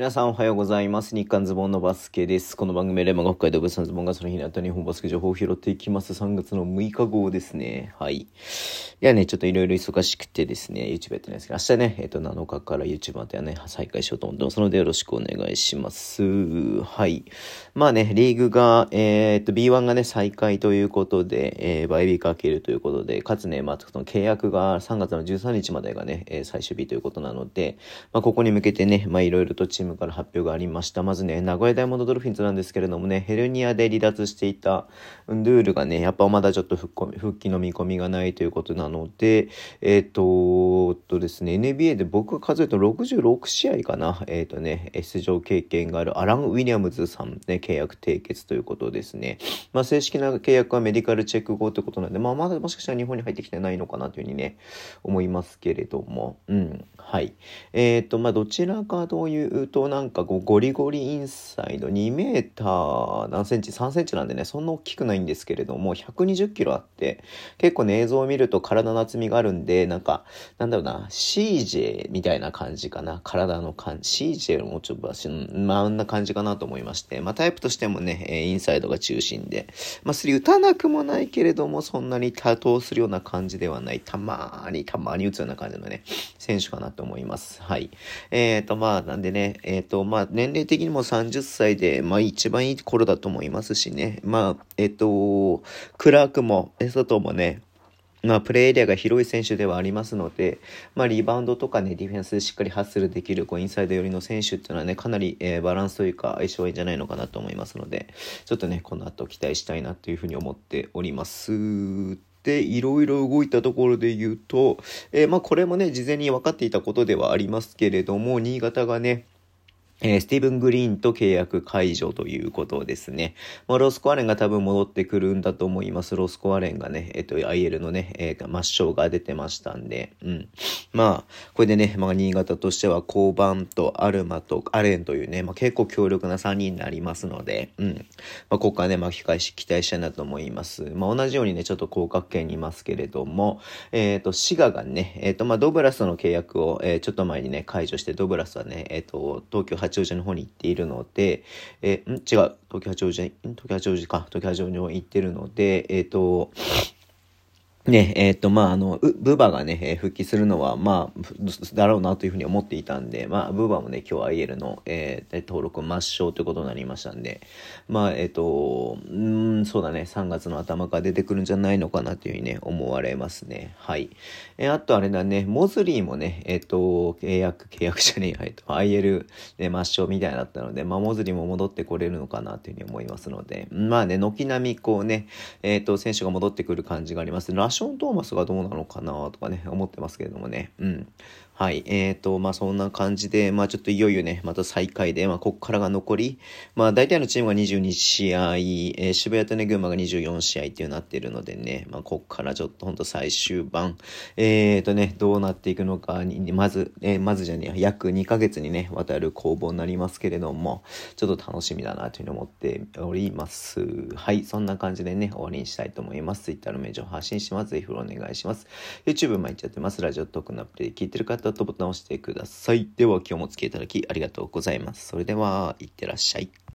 皆さんおはようございます。日刊ズボンのバスケです。この番組はレマが北海道物産ズボンがその日にあった日本バスケ情報を拾っていきます。3月の6日号ですね。はい。いやね、ちょっといろいろ忙しくてですね、YouTube やってないですけど、明日ね、えっ、ー、と、7日から YouTube またね、再開しようと思ってますのでよろしくお願いします。はい。まあね、リーグが、えっ、と、B1 がね、再開ということで、えー、バイビーかけるということで、かつね、まあ、その契約が3月の13日までがね、え最終日ということなので、まあ、ここに向けてね、まあ、いろいろとチームから発表がありました。まずね、名古屋ダイヤモンドドルフィンズなんですけれどもね、ヘルニアで離脱していたウンドゥールがね、やっぱまだちょっと復帰の見込みがないということなので、えっ、ー、と、とですね、NBA で僕が数えると66試合かな、えっ、とね、出場経験があるアラン・ウィリアムズさんね、契約締結ということですね。まあ、正式な契約はメディカルチェック後ということなんで、まあ、まだもしかしたら日本に入ってきてないのかなというふうにね、思いますけれども、うん、はい。えっ、と、まあ、どちらかというと、なんかこう、ゴリゴリインサイド2メーター何センチ ?3 センチなんでね、そんな大きくないんですけれども、120キロあって、結構ね、映像を見ると体の厚みがあるんで、なんか、なんだろうな、CJ みたいな感じかな。体の感じ。CJ もちょっと、まあ、あんな感じかなと思いまして、まあ、タイプとしてもね、インサイドが中心で、まあ、スリー打たなくもないけれども、そんなに多投するような感じではない。たまーに、たまに打つような感じのね、選手かなと思います。はい。え、ー、と、まあ、なんでね、えっ、ー、と、まあ、年齢的にも30歳で、まあ一番いい頃だと思いますしね。まあ、えっと、クラークも、エソトもね、まあ、プレイエリアが広い選手ではありますので、まあ、リバウンドとかね、ディフェンスでしっかりハッスルできる、こう、インサイド寄りの選手っていうのはね、かなり、えー、バランスというか、相性いいんじゃないのかなと思いますので、ちょっとね、この後期待したいなというふうに思っております。で、いろいろ動いたところで言うと、えー、まあ、これもね、事前に分かっていたことではありますけれども、新潟がね、えー、スティーブン・グリーンと契約解除ということですね。まあ、ロスコアレンが多分戻ってくるんだと思います。ロスコアレンがね、えっ、ー、と、IL のね、えー、抹消が出てましたんで、うん。まあ、これでね、まあ、新潟としては、コーバンとアルマとアレンというね、まあ、結構強力な3人になりますので、うん。まあ、ここからね、巻き返し期待したいなと思います。まあ、同じようにね、ちょっと広角圏にいますけれども、えっ、ー、と、滋賀がね、えっ、と、まあ、ドブラスの契約を、えちょっと前にね、解除して、ドブラスはね、えっ、と、東京八王子の方に行っているので、えー、ん？違う、東京八王子、東京八王子か、東京八王子に行ってるので、えっ、ー、と、ね、えっ、ー、と、まあ、あの、ブーバーがね、えー、復帰するのは、まあ、だろうなというふうに思っていたんで、まあ、ブバーもね、今日 IL の、えー、登録抹消ということになりましたんで、まあ、えっ、ー、と、うん、そうだね、3月の頭から出てくるんじゃないのかなというふうにね、思われますね。はい。えー、あとあれだね、モズリーもね、えっ、と、契約、契約じゃねえ、えっと、IL、ね、抹消みたいだったので、まあ、モズリーも戻ってこれるのかなというふうに思いますので、まあね、軒並みこうね、えっ、と、選手が戻ってくる感じがあります。ラシション・トーマスがどうなのかなとかね、思ってますけれどもね。うん。はい。えっ、ー、と、まあ、そんな感じで、まあ、ちょっといよいよね、また再開で、まあ、ここからが残り、まあ、大体のチームが22試合、えー、渋谷とね、群馬が24試合っていうなってるのでね、まあ、ここからちょっとほんと最終盤、えっ、ー、とね、どうなっていくのかに、まず、えー、まずじゃね、約2ヶ月にね、わたる攻防になりますけれども、ちょっと楽しみだなというふうに思っております。はい。そんな感じでね、終わりにしたいと思います。Twitter のメージを発信します。ぜひフォローお願いします。YouTube 毎日やってます。ラジオトークのアプリで聞いてる方とボタンを押してください。では今日もお付き合いいただきありがとうございます。それでは、いってらっしゃい。